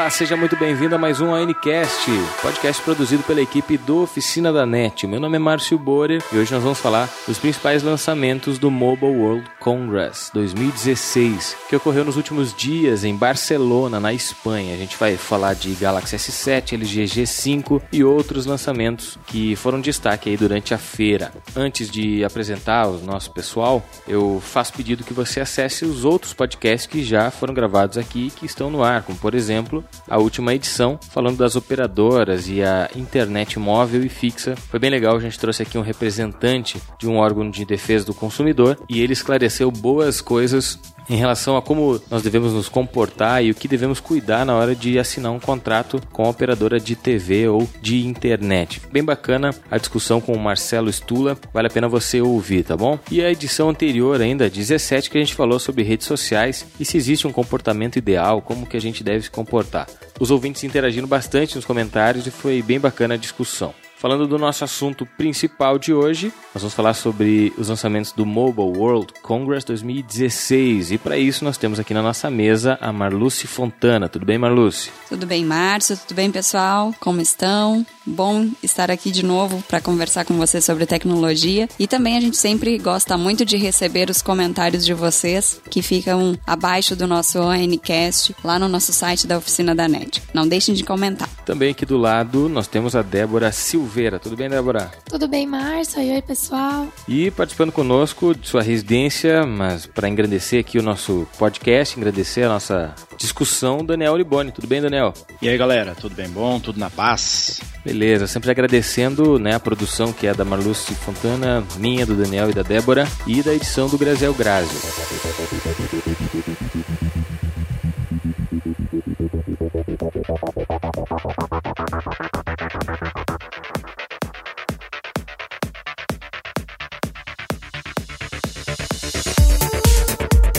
Olá, seja muito bem-vindo a mais um ANCast, podcast produzido pela equipe do Oficina da NET. Meu nome é Márcio Borer e hoje nós vamos falar dos principais lançamentos do Mobile World Congress 2016, que ocorreu nos últimos dias em Barcelona, na Espanha. A gente vai falar de Galaxy S7, LG G5 e outros lançamentos que foram destaque aí durante a feira. Antes de apresentar o nosso pessoal, eu faço pedido que você acesse os outros podcasts que já foram gravados aqui e que estão no ar, como por exemplo exemplo, a última edição, falando das operadoras e a internet móvel e fixa. Foi bem legal, a gente trouxe aqui um representante de um órgão de defesa do consumidor e ele esclareceu boas coisas em relação a como nós devemos nos comportar e o que devemos cuidar na hora de assinar um contrato com a operadora de TV ou de internet. Bem bacana a discussão com o Marcelo Stula, vale a pena você ouvir, tá bom? E a edição anterior ainda, 17, que a gente falou sobre redes sociais e se existe um comportamento ideal, como que a gente deve se comportar. Os ouvintes interagindo bastante nos comentários e foi bem bacana a discussão. Falando do nosso assunto principal de hoje, nós vamos falar sobre os lançamentos do Mobile World Congress 2016. E para isso nós temos aqui na nossa mesa a Marluce Fontana. Tudo bem, Marluce? Tudo bem, Márcio? Tudo bem, pessoal? Como estão? Bom estar aqui de novo para conversar com vocês sobre tecnologia. E também a gente sempre gosta muito de receber os comentários de vocês que ficam abaixo do nosso ONCast lá no nosso site da Oficina da NET. Não deixem de comentar. Também aqui do lado nós temos a Débora Silveira. Tudo bem, Débora? Tudo bem, Márcio? Oi, pessoal. E participando conosco de sua residência, mas para engrandecer aqui o nosso podcast, engrandecer a nossa discussão, Daniel Liboni. Tudo bem, Daniel? E aí, galera? Tudo bem bom? Tudo na paz? Beleza, sempre agradecendo né, a produção que é da Marluce Fontana, minha, do Daniel e da Débora, e da edição do Graziel Grazi.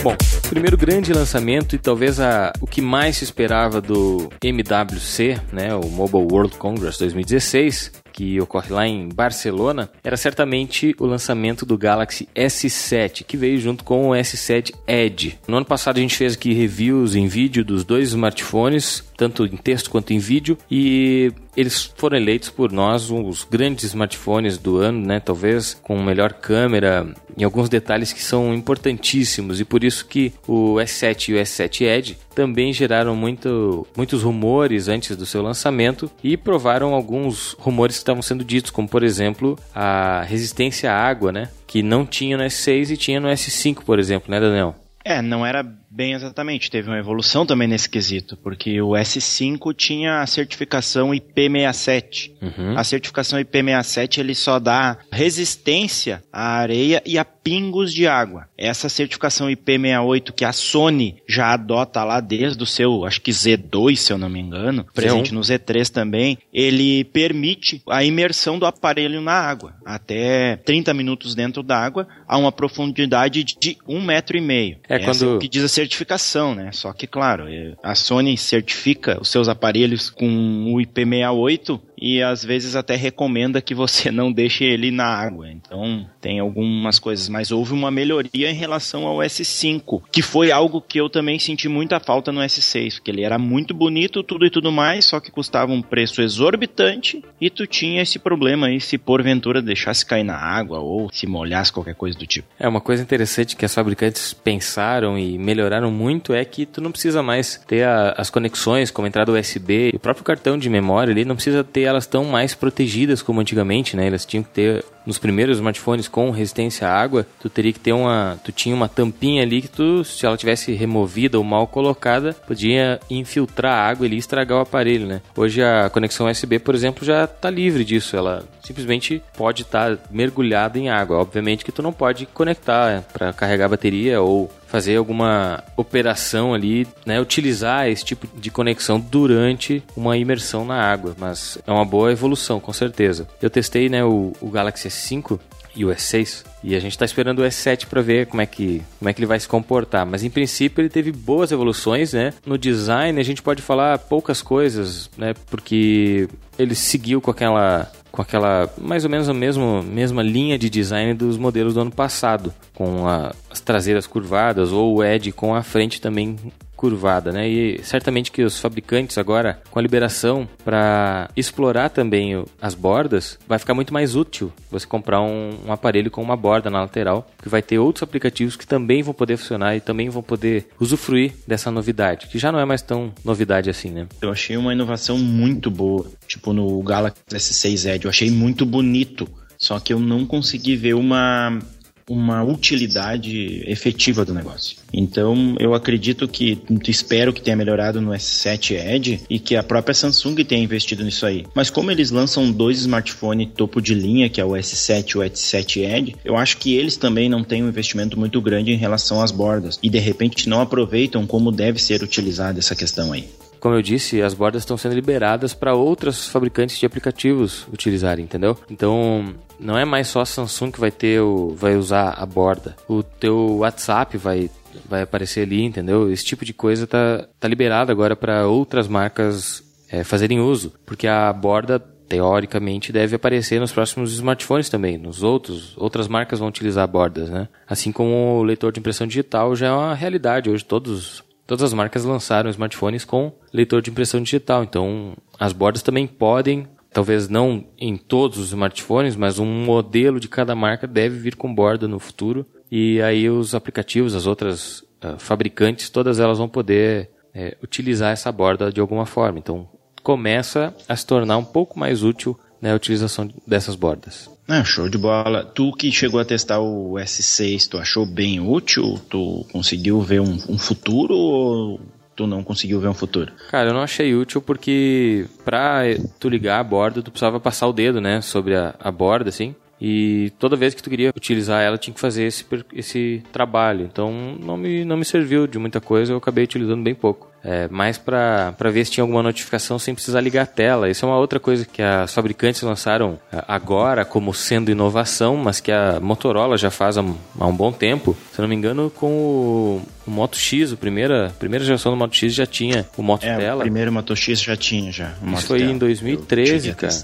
Bom, primeiro grande lançamento e talvez a, o que mais se esperava do MWC, né, o Mobile World Congress 2016, que ocorre lá em Barcelona, era certamente o lançamento do Galaxy S7, que veio junto com o S7 Edge. No ano passado a gente fez aqui reviews em vídeo dos dois smartphones, tanto em texto quanto em vídeo, e eles foram eleitos por nós os grandes smartphones do ano, né? Talvez com melhor câmera, em alguns detalhes que são importantíssimos e por isso que o S7 e o S7 Edge também geraram muito, muitos rumores antes do seu lançamento e provaram alguns rumores que estavam sendo ditos, como por exemplo a resistência à água, né? Que não tinha no S6 e tinha no S5, por exemplo, né, Daniel? É, não era bem exatamente. Teve uma evolução também nesse quesito, porque o S5 tinha a certificação IP67. Uhum. A certificação IP67 ele só dá resistência à areia e a pingos de água. Essa certificação IP68 que a Sony já adota lá desde o seu, acho que Z2, se eu não me engano, presente no Z3 também, ele permite a imersão do aparelho na água, até 30 minutos dentro da água, a uma profundidade de um metro e meio. É Essa quando... o que diz a certificação, né? Só que, claro, é, a Sony certifica os seus aparelhos com o IP68 e às vezes até recomenda que você não deixe ele na água. Então tem algumas coisas, mas houve uma melhoria em relação ao S5, que foi algo que eu também senti muita falta no S6, porque ele era muito bonito, tudo e tudo mais, só que custava um preço exorbitante e tu tinha esse problema aí se porventura deixasse cair na água ou se molhasse qualquer coisa do tipo. É uma coisa interessante que as fabricantes pensaram e melhoraram muito é que tu não precisa mais ter a, as conexões como entrada USB, o próprio cartão de memória ali não precisa ter elas estão mais protegidas como antigamente, né? Elas tinham que ter nos primeiros smartphones com resistência à água, tu teria que ter uma, tu tinha uma tampinha ali que tu, se ela tivesse removida ou mal colocada, podia infiltrar a água e estragar o aparelho, né? Hoje a conexão USB, por exemplo, já está livre disso, ela simplesmente pode estar tá mergulhada em água. Obviamente que tu não pode conectar para carregar a bateria ou fazer alguma operação ali, né, utilizar esse tipo de conexão durante uma imersão na água, mas é uma boa evolução, com certeza. Eu testei, né, o, o Galaxy S5 e o S6 E a gente está esperando o S7 para ver como é, que, como é que ele vai se comportar. Mas em princípio ele teve boas evoluções, né? No design a gente pode falar poucas coisas, né? Porque ele seguiu com aquela com aquela mais ou menos a mesma, mesma linha de design dos modelos do ano passado, com a, as traseiras curvadas ou o Edge com a frente também curvada, né? E certamente que os fabricantes agora, com a liberação para explorar também as bordas, vai ficar muito mais útil você comprar um, um, aparelho com uma borda na lateral, que vai ter outros aplicativos que também vão poder funcionar e também vão poder usufruir dessa novidade, que já não é mais tão novidade assim, né? Eu achei uma inovação muito boa, tipo no Galaxy S6 Edge, eu achei muito bonito. Só que eu não consegui ver uma uma utilidade efetiva do negócio. Então, eu acredito que, espero que tenha melhorado no S7 Edge e que a própria Samsung tenha investido nisso aí. Mas como eles lançam dois smartphones topo de linha, que é o S7 e o S7 Edge, eu acho que eles também não têm um investimento muito grande em relação às bordas e de repente não aproveitam como deve ser utilizada essa questão aí como eu disse, as bordas estão sendo liberadas para outros fabricantes de aplicativos utilizarem, entendeu? Então, não é mais só a Samsung que vai ter o, vai usar a borda. O teu WhatsApp vai vai aparecer ali, entendeu? Esse tipo de coisa tá, tá liberado agora para outras marcas é, fazerem uso, porque a borda teoricamente deve aparecer nos próximos smartphones também, nos outros, outras marcas vão utilizar bordas, né? Assim como o leitor de impressão digital já é uma realidade hoje, todos todas as marcas lançaram smartphones com leitor de impressão digital. Então, as bordas também podem, talvez não em todos os smartphones, mas um modelo de cada marca deve vir com borda no futuro. E aí os aplicativos, as outras uh, fabricantes, todas elas vão poder é, utilizar essa borda de alguma forma. Então, começa a se tornar um pouco mais útil né, a utilização dessas bordas. Show de bola. Tu que chegou a testar o S6, tu achou bem útil? Tu conseguiu ver um, um futuro ou tu não conseguiu ver um futuro? Cara, eu não achei útil porque pra tu ligar a borda, tu precisava passar o dedo, né, sobre a, a borda, assim. E toda vez que tu queria utilizar ela, tinha que fazer esse, esse trabalho. Então não me, não me serviu de muita coisa, eu acabei utilizando bem pouco. É, mais para ver se tinha alguma notificação sem precisar ligar a tela. Isso é uma outra coisa que as fabricantes lançaram é, agora como sendo inovação, mas que a Motorola já faz há, há um bom tempo. Se não me engano, com o, o Moto X, a primeira, primeira geração do Moto X já tinha o Moto é, Tela. O primeiro Moto X já tinha já. Isso foi tela. em 2013, cara.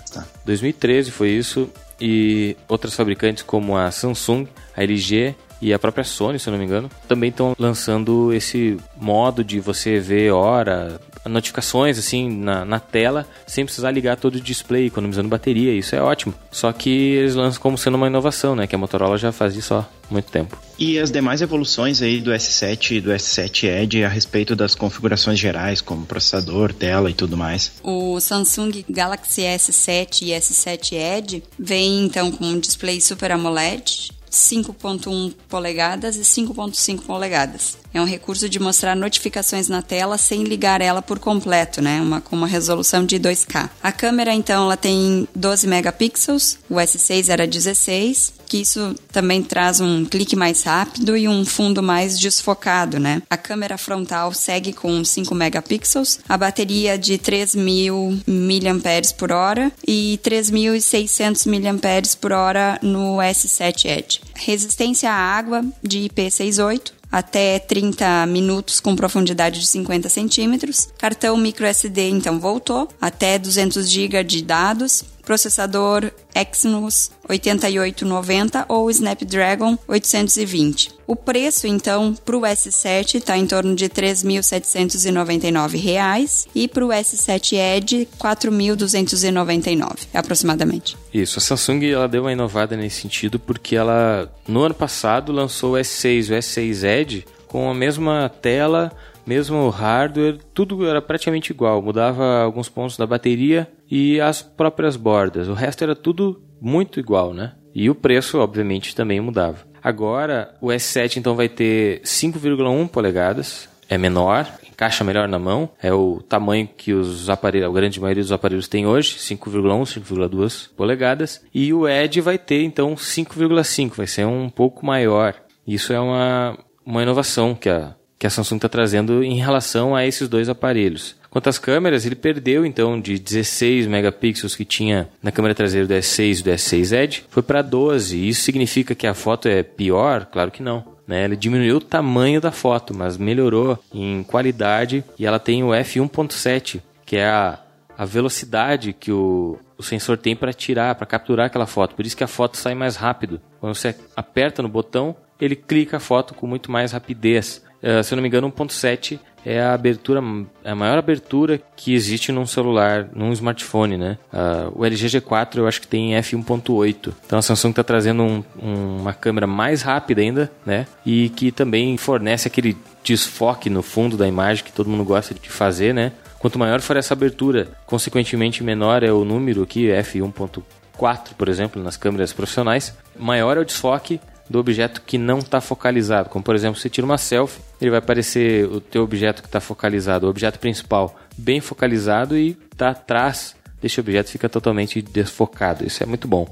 2013 foi isso e outras fabricantes como a Samsung, a LG e a própria Sony, se eu não me engano, também estão lançando esse modo de você ver hora, notificações assim na, na tela, sem precisar ligar todo o display, economizando bateria. Isso é ótimo. Só que eles lançam como sendo uma inovação, né? Que a Motorola já faz isso há muito tempo. E as demais evoluções aí do S7 e do S7 Edge a respeito das configurações gerais, como processador, tela e tudo mais? O Samsung Galaxy S7 e S7 Edge vem então com um display Super AMOLED 5.1 polegadas e 5.5 polegadas. É um recurso de mostrar notificações na tela sem ligar ela por completo, né? Uma, com uma resolução de 2K. A câmera, então, ela tem 12 megapixels, o S6 era 16, que isso também traz um clique mais rápido e um fundo mais desfocado, né? A câmera frontal segue com 5 megapixels, a bateria de 3.000 mAh por hora e 3.600 mAh por hora no S7 Edge. Resistência à água de IP68, até 30 minutos com profundidade de 50 centímetros. Cartão micro SD então voltou, até 200 GB de dados. Processador Exynos 8890 ou Snapdragon 820. O preço, então, para o S7 está em torno de R$ 3.799 e para o S7 Edge R$ 4.299, aproximadamente. Isso, a Samsung ela deu uma inovada nesse sentido porque ela, no ano passado, lançou o S6 e o S6 Edge com a mesma tela, mesmo hardware, tudo era praticamente igual. Mudava alguns pontos da bateria e as próprias bordas. O resto era tudo muito igual, né? E o preço, obviamente, também mudava. Agora, o S7 então vai ter 5,1 polegadas, é menor, encaixa melhor na mão, é o tamanho que os aparelhos, a grande maioria dos aparelhos tem hoje, 5,1, 5,2 polegadas, e o Edge vai ter então 5,5, vai ser um pouco maior. Isso é uma, uma inovação que a, que a Samsung está trazendo em relação a esses dois aparelhos. Quanto às câmeras, ele perdeu então de 16 megapixels que tinha na câmera traseira do S6 e do S6 Edge, foi para 12. Isso significa que a foto é pior? Claro que não. Né? Ele diminuiu o tamanho da foto, mas melhorou em qualidade e ela tem o f1.7, que é a, a velocidade que o, o sensor tem para tirar, para capturar aquela foto. Por isso que a foto sai mais rápido. Quando você aperta no botão, ele clica a foto com muito mais rapidez. Uh, se eu não me engano, 1.7 é a abertura, a maior abertura que existe num celular, num smartphone, né? Uh, o LG G4 eu acho que tem f1.8. Então a Samsung está trazendo um, um, uma câmera mais rápida ainda, né? E que também fornece aquele desfoque no fundo da imagem que todo mundo gosta de fazer, né? Quanto maior for essa abertura, consequentemente menor é o número aqui, f1.4, por exemplo, nas câmeras profissionais, maior é o desfoque do objeto que não está focalizado. Como por exemplo, você tira uma selfie, ele vai aparecer o teu objeto que está focalizado, o objeto principal, bem focalizado e está atrás desse objeto fica totalmente desfocado. Isso é muito bom.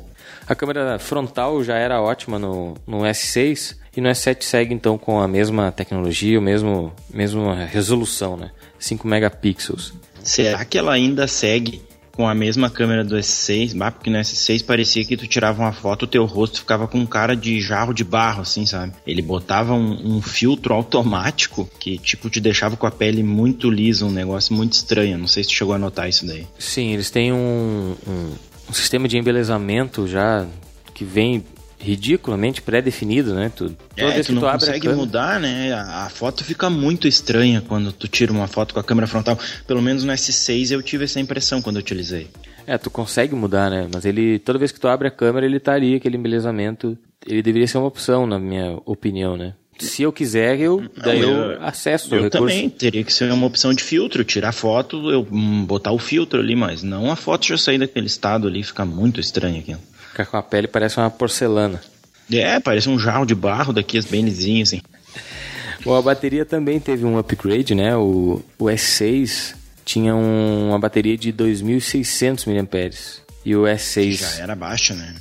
A câmera frontal já era ótima no, no S6 e no S7 segue então com a mesma tecnologia, o mesmo mesma resolução, né? 5 megapixels. Será que ela ainda segue com a mesma câmera do S6, bah, porque no S6 parecia que tu tirava uma foto, o teu rosto ficava com cara de jarro de barro, assim, sabe? Ele botava um, um, filtro automático que, tipo, te deixava com a pele muito lisa, um negócio muito estranho. Não sei se tu chegou a notar isso daí. Sim, eles têm um, um, um sistema de embelezamento já que vem ridiculamente pré-definido, né? Tu, toda é, vez tu que tu não consegue mudar, né? A, a, foto fica muito estranha quando tu tira uma foto com a câmera frontal. Pelo menos no S6 eu tive essa impressão quando eu utilizei. É, tu consegue mudar, né? Mas ele, toda vez que tu abre a câmera, ele tá ali, aquele embelezamento. Ele deveria ser uma opção, na minha opinião, né? Se eu quiser, eu não, daí eu, eu acesso eu também teria que ser uma opção de filtro, tirar foto, eu hum, botar o filtro ali, mas não a foto já sair daquele estado ali, fica muito estranho aqui. Fica com a pele parece uma porcelana. É, parece um jarro de barro daqui, bem lisinho, assim. Bom, a bateria também teve um upgrade, né? O, o S6 tinha um, uma bateria de 2.600 mAh. E o S6... Já era baixo, né?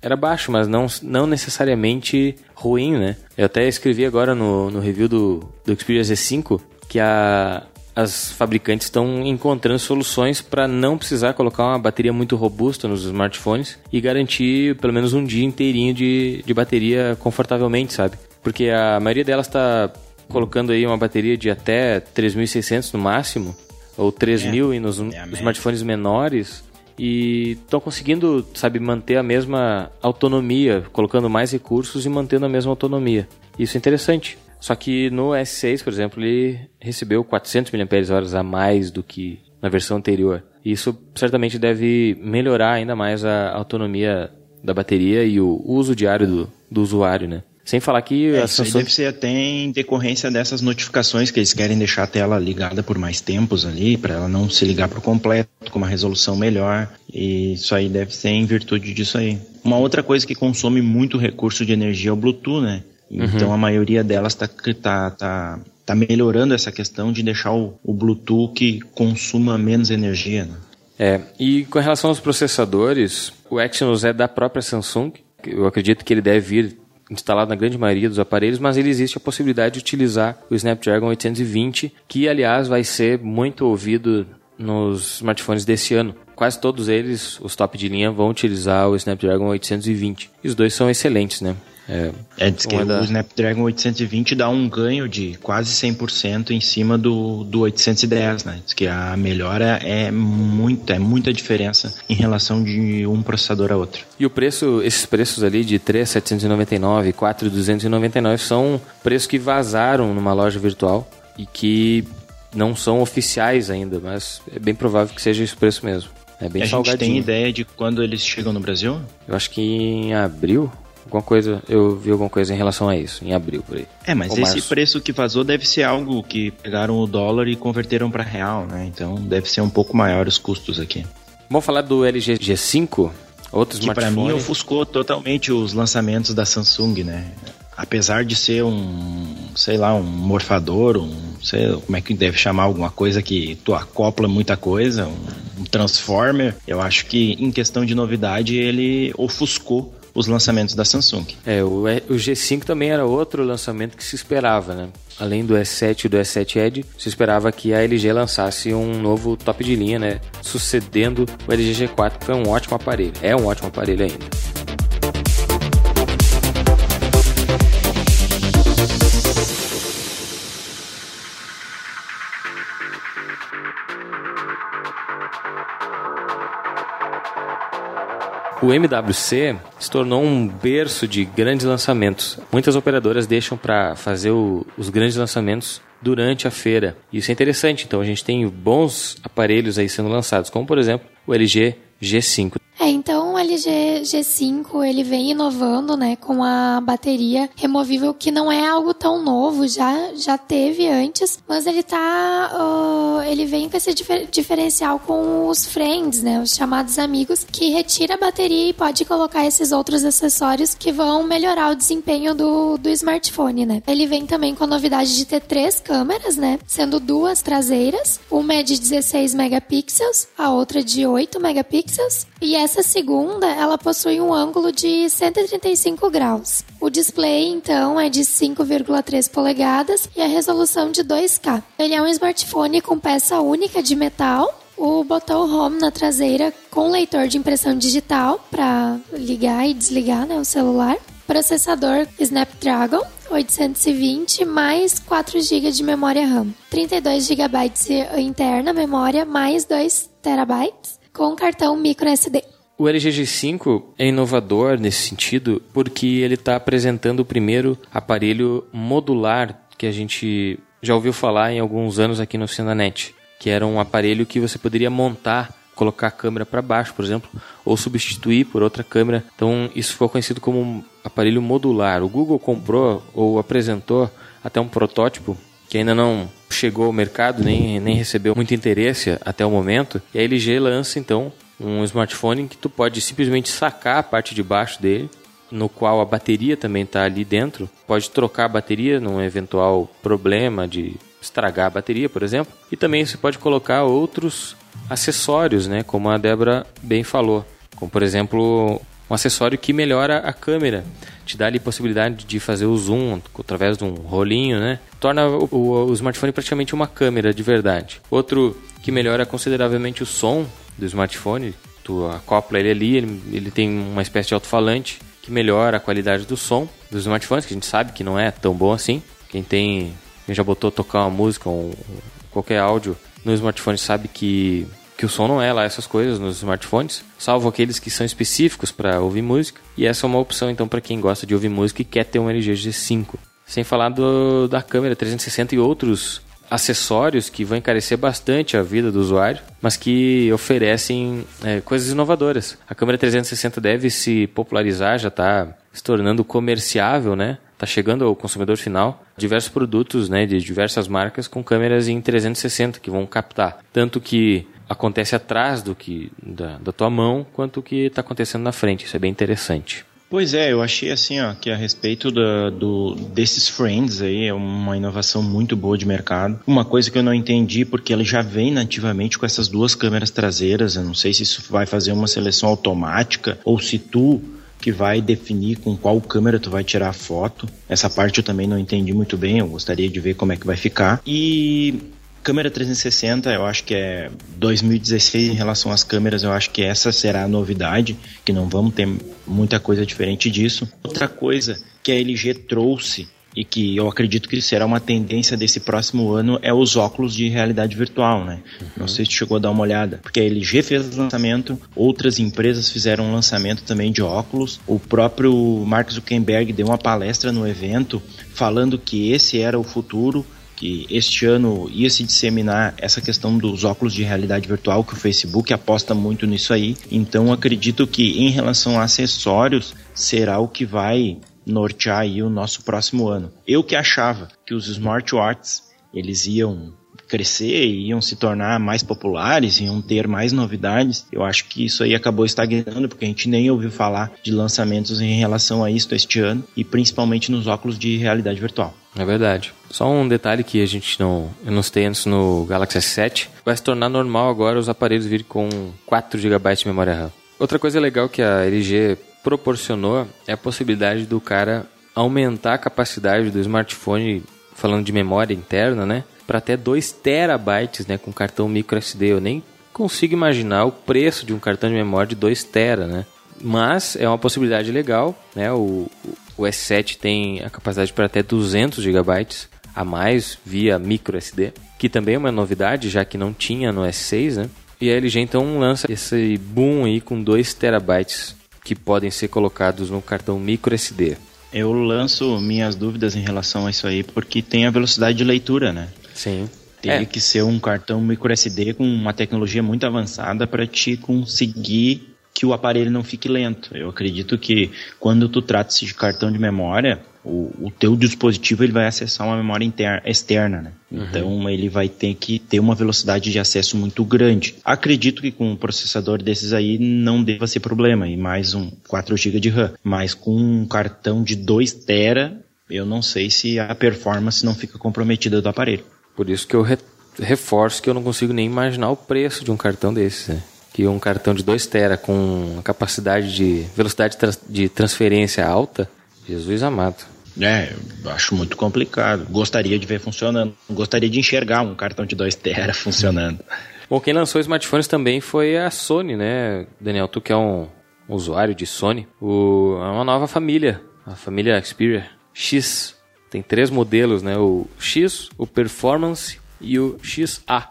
Era baixo, mas não, não necessariamente ruim, né? Eu até escrevi agora no, no review do, do Xperia Z5 que a, as fabricantes estão encontrando soluções para não precisar colocar uma bateria muito robusta nos smartphones e garantir pelo menos um dia inteirinho de, de bateria confortavelmente, sabe? Porque a maioria delas está colocando aí uma bateria de até 3.600 no máximo, ou 3.000 é, nos é smartphones menores, e estão conseguindo, sabe, manter a mesma autonomia, colocando mais recursos e mantendo a mesma autonomia. Isso é interessante. Só que no S6, por exemplo, ele recebeu 400 mAh a mais do que na versão anterior. Isso certamente deve melhorar ainda mais a autonomia da bateria e o uso diário do, do usuário, né? Sem falar que é, a Samsung... Isso deve ser até em decorrência dessas notificações que eles querem deixar a tela ligada por mais tempos ali, para ela não se ligar por completo, com uma resolução melhor. E isso aí deve ser em virtude disso aí. Uma outra coisa que consome muito recurso de energia é o Bluetooth, né? Então uhum. a maioria delas está tá, tá, tá melhorando essa questão de deixar o, o Bluetooth que consuma menos energia. Né? É, e com relação aos processadores, o Exynos é da própria Samsung. Eu acredito que ele deve vir instalado na grande maioria dos aparelhos, mas ele existe a possibilidade de utilizar o Snapdragon 820, que aliás vai ser muito ouvido nos smartphones desse ano. Quase todos eles, os top de linha, vão utilizar o Snapdragon 820. E os dois são excelentes, né? É, é diz que da... o Snapdragon 820 dá um ganho de quase 100% em cima do, do 810, né? Diz que a melhora é muita, é muita diferença em relação de um processador a outro. E o preço, esses preços ali de 3.799 e 4.299 são preços que vazaram numa loja virtual e que não são oficiais ainda, mas é bem provável que seja esse preço mesmo. É bem a salgadinho. gente tem ideia de quando eles chegam no Brasil? Eu acho que em abril, Alguma coisa, eu vi alguma coisa em relação a isso, em abril por aí. É, mas esse março. preço que vazou deve ser algo que pegaram o dólar e converteram para real, né? Então deve ser um pouco maior os custos aqui. Vamos falar do LG G5, outros que para mim ofuscou totalmente os lançamentos da Samsung, né? Apesar de ser um, sei lá, um morfador, um, sei como é que deve chamar alguma coisa que tu acopla muita coisa, um, um transformer, eu acho que em questão de novidade ele ofuscou os lançamentos da Samsung. É, o, o G5 também era outro lançamento que se esperava, né? Além do S7 e do S7 Edge, se esperava que a LG lançasse um novo top de linha, né? Sucedendo o LG G4, que foi um ótimo aparelho. É um ótimo aparelho ainda. O MWC se tornou um berço de grandes lançamentos. Muitas operadoras deixam para fazer o, os grandes lançamentos durante a feira. Isso é interessante, então a gente tem bons aparelhos aí sendo lançados, como por exemplo o LG G5. É, então o LG G5 ele vem inovando, né, com a bateria removível que não é algo tão novo, já já teve antes, mas ele tá, uh, ele vem com esse difer diferencial com os friends, né, os chamados amigos, que retira a bateria e pode colocar esses outros acessórios que vão melhorar o desempenho do, do smartphone, né. Ele vem também com a novidade de ter três câmeras, né, sendo duas traseiras, uma é de 16 megapixels, a outra de 8 megapixels e essa segunda, ela possui um ângulo de 135 graus. O display, então, é de 5,3 polegadas e a resolução de 2K. Ele é um smartphone com peça única de metal o botão home na traseira com leitor de impressão digital para ligar e desligar né, o celular. Processador Snapdragon 820 mais 4 GB de memória RAM. 32 GB interna memória mais 2 TB com cartão micro SD. O LG G5 é inovador nesse sentido porque ele está apresentando o primeiro aparelho modular que a gente já ouviu falar em alguns anos aqui no Oceananet, que era um aparelho que você poderia montar, colocar a câmera para baixo, por exemplo, ou substituir por outra câmera. Então isso foi conhecido como um aparelho modular. O Google comprou ou apresentou até um protótipo que ainda não chegou ao mercado, nem, nem recebeu muito interesse até o momento. E a LG lança então um smartphone que tu pode simplesmente sacar a parte de baixo dele, no qual a bateria também está ali dentro. Pode trocar a bateria num eventual problema de estragar a bateria, por exemplo. E também você pode colocar outros acessórios, né, como a Débora bem falou, como por exemplo um acessório que melhora a câmera, te dá ali possibilidade de fazer o zoom através de um rolinho, né? Torna o, o, o smartphone praticamente uma câmera de verdade. Outro que melhora consideravelmente o som do smartphone, tu acopla ele ali, ele, ele tem uma espécie de alto-falante que melhora a qualidade do som dos smartphones, que a gente sabe que não é tão bom assim. Quem tem, quem já botou tocar uma música ou qualquer áudio no smartphone sabe que que o som não é lá essas coisas nos smartphones, salvo aqueles que são específicos para ouvir música. E essa é uma opção então para quem gosta de ouvir música e quer ter um LG G5. Sem falar do, da câmera 360 e outros acessórios que vão encarecer bastante a vida do usuário, mas que oferecem é, coisas inovadoras. A câmera 360 deve se popularizar, já está se tornando comerciável, né? Está chegando ao consumidor final diversos produtos, né, de diversas marcas com câmeras em 360 que vão captar tanto que acontece atrás do que da, da tua mão quanto o que está acontecendo na frente. Isso é bem interessante. Pois é, eu achei assim, ó, que a respeito da, do, desses friends aí, é uma inovação muito boa de mercado. Uma coisa que eu não entendi, porque ele já vem nativamente com essas duas câmeras traseiras, eu não sei se isso vai fazer uma seleção automática ou se tu que vai definir com qual câmera tu vai tirar a foto. Essa parte eu também não entendi muito bem, eu gostaria de ver como é que vai ficar. E Câmera 360, eu acho que é 2016 em relação às câmeras, eu acho que essa será a novidade, que não vamos ter muita coisa diferente disso. Outra coisa que a LG trouxe e que eu acredito que será uma tendência desse próximo ano é os óculos de realidade virtual, né? Uhum. Não sei se chegou a dar uma olhada, porque a LG fez lançamento, outras empresas fizeram um lançamento também de óculos. O próprio Mark Zuckerberg deu uma palestra no evento falando que esse era o futuro que este ano ia se disseminar essa questão dos óculos de realidade virtual, que o Facebook aposta muito nisso aí. Então acredito que em relação a acessórios será o que vai nortear aí o nosso próximo ano. Eu que achava que os smartwatches eles iam crescer e iam se tornar mais populares, iam ter mais novidades. Eu acho que isso aí acabou estagnando, porque a gente nem ouviu falar de lançamentos em relação a isso este ano, e principalmente nos óculos de realidade virtual. É verdade. Só um detalhe que a gente não, eu não citei antes no Galaxy S7, vai se tornar normal agora os aparelhos virem com 4 GB de memória RAM. Outra coisa legal que a LG proporcionou é a possibilidade do cara aumentar a capacidade do smartphone, falando de memória interna, né? Para até 2 terabytes, né? Com cartão micro SD. Eu nem consigo imaginar o preço de um cartão de memória de 2 tera, né? Mas é uma possibilidade legal, né? O, o S7 tem a capacidade para até 200 GB a mais via micro SD, que também é uma novidade, já que não tinha no S6, né? E a LG então lança esse boom aí com 2 terabytes que podem ser colocados no cartão micro SD. Eu lanço minhas dúvidas em relação a isso aí porque tem a velocidade de leitura, né? Sim. Teria é. que ser um cartão micro SD com uma tecnologia muito avançada para te conseguir que o aparelho não fique lento. Eu acredito que quando tu trata-se de cartão de memória, o, o teu dispositivo ele vai acessar uma memória interna, externa, né? Uhum. Então ele vai ter que ter uma velocidade de acesso muito grande. Acredito que com um processador desses aí não deva ser problema, e mais um 4 GB de RAM. Mas com um cartão de 2 TB, eu não sei se a performance não fica comprometida do aparelho. Por isso que eu re reforço que eu não consigo nem imaginar o preço de um cartão desse, né? Que um cartão de 2 TB com capacidade de velocidade de transferência alta, Jesus amado. É, acho muito complicado. Gostaria de ver funcionando. Gostaria de enxergar um cartão de 2 TB funcionando. Bom, quem lançou smartphones também foi a Sony, né? Daniel, tu que é um usuário de Sony. O, é uma nova família, a família Xperia X. Tem três modelos, né? O X, o Performance e o XA,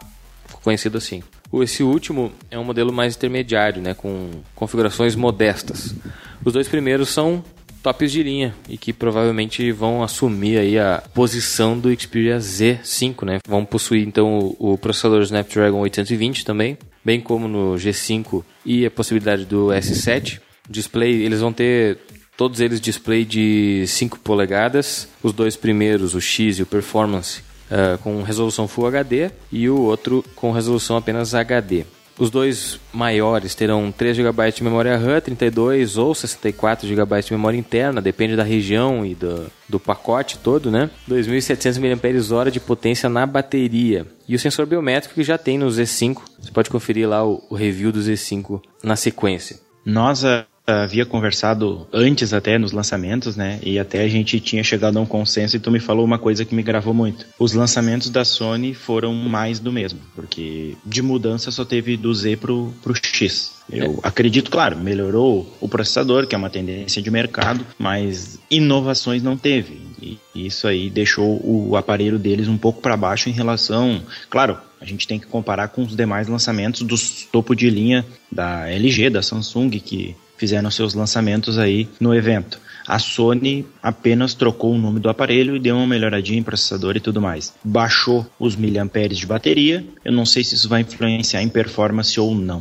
conhecido assim. Esse último é um modelo mais intermediário, né? Com configurações modestas. Os dois primeiros são tops de linha e que provavelmente vão assumir aí a posição do Xperia Z5, né? Vão possuir então o, processador Snapdragon 820 também, bem como no G5 e a possibilidade do S7. Display, eles vão ter todos eles display de 5 polegadas, os dois primeiros, o X e o Performance, uh, com resolução Full HD e o outro com resolução apenas HD. Os dois maiores terão 3 GB de memória RAM, 32 ou 64 GB de memória interna, depende da região e do, do pacote todo, né? 2.700 mAh de potência na bateria. E o sensor biométrico que já tem no Z5. Você pode conferir lá o, o review do Z5 na sequência. Nós havia conversado antes até nos lançamentos, né? E até a gente tinha chegado a um consenso e tu me falou uma coisa que me gravou muito. Os lançamentos da Sony foram mais do mesmo, porque de mudança só teve do Z pro, pro X. Eu é. acredito, claro, melhorou o processador, que é uma tendência de mercado, mas inovações não teve. E isso aí deixou o aparelho deles um pouco para baixo em relação, claro, a gente tem que comparar com os demais lançamentos dos topo de linha da LG, da Samsung, que fizeram seus lançamentos aí no evento. A Sony apenas trocou o nome do aparelho e deu uma melhoradinha em processador e tudo mais. Baixou os miliamperes de bateria. Eu não sei se isso vai influenciar em performance ou não.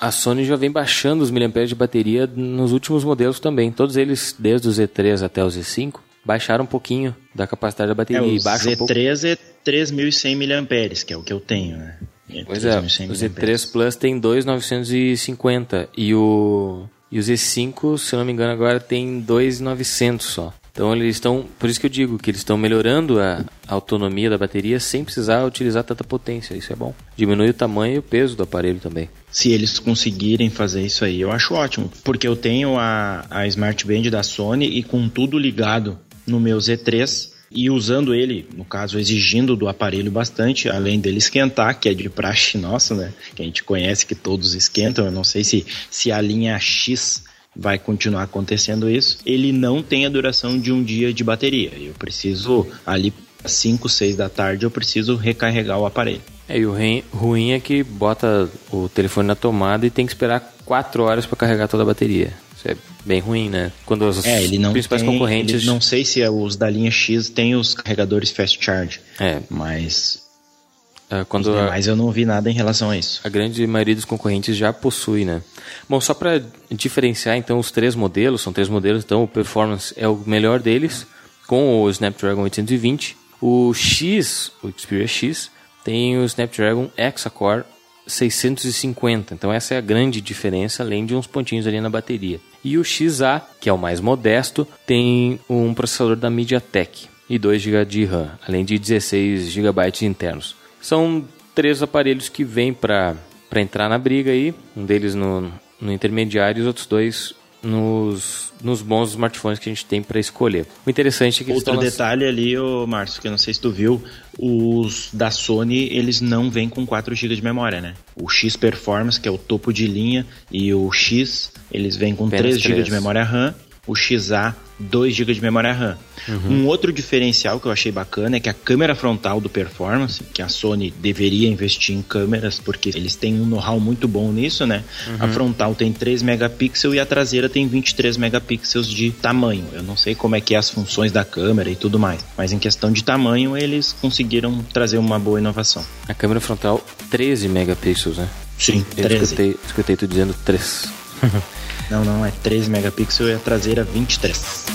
A Sony já vem baixando os miliamperes de bateria nos últimos modelos também. Todos eles, desde o Z3 até o Z5, baixaram um pouquinho da capacidade da bateria. É, o Z3 um pouco... é 3.100 miliamperes, que é o que eu tenho, né? É pois é, o Z3 Plus tem 2.950 e o e o Z5, se não me engano, agora tem 2,900 só. Então eles estão, por isso que eu digo que eles estão melhorando a autonomia da bateria sem precisar utilizar tanta potência. Isso é bom. Diminui o tamanho e o peso do aparelho também. Se eles conseguirem fazer isso aí, eu acho ótimo, porque eu tenho a, a Smart Band da Sony e com tudo ligado no meu Z3, e usando ele, no caso, exigindo do aparelho bastante, além dele esquentar, que é de praxe nossa, né? Que a gente conhece que todos esquentam, eu não sei se, se a linha X vai continuar acontecendo isso. Ele não tem a duração de um dia de bateria. Eu preciso, ali 5, 6 da tarde, eu preciso recarregar o aparelho. É, e o ruim é que bota o telefone na tomada e tem que esperar 4 horas para carregar toda a bateria. Isso é bem ruim, né? Quando os é, ele não principais tem, concorrentes. Não sei se é os da linha X tem os carregadores fast charge. É. Mas. É, quando mas eu não vi nada em relação a isso. A grande maioria dos concorrentes já possui, né? Bom, só para diferenciar então os três modelos, são três modelos, então o Performance é o melhor deles, com o Snapdragon 820. O X, o Xperia X, tem o Snapdragon Hexa-Core 650. Então essa é a grande diferença, além de uns pontinhos ali na bateria. E o XA, que é o mais modesto, tem um processador da MediaTek e 2 GB de RAM, além de 16 GB internos. São três aparelhos que vêm para entrar na briga aí, um deles no, no intermediário e os outros dois nos, nos bons smartphones que a gente tem para escolher. O interessante é que Outro detalhe ali, ô Márcio, que eu não sei se tu viu, os da Sony, eles não vêm com 4 GB de memória, né? O X Performance, que é o topo de linha, e o X, eles vêm com 3 GB de memória RAM o XA 2 GB de memória RAM. Uhum. Um outro diferencial que eu achei bacana é que a câmera frontal do Performance, que a Sony deveria investir em câmeras, porque eles têm um know-how muito bom nisso, né? Uhum. A frontal tem 3 megapixels e a traseira tem 23 megapixels de tamanho. Eu não sei como é que é as funções da câmera e tudo mais, mas em questão de tamanho eles conseguiram trazer uma boa inovação. A câmera frontal 13 megapixels, né? Sim, eu 13. Escutei, escutei tu dizendo 3. Não, não, é 13 megapixels e a traseira 23.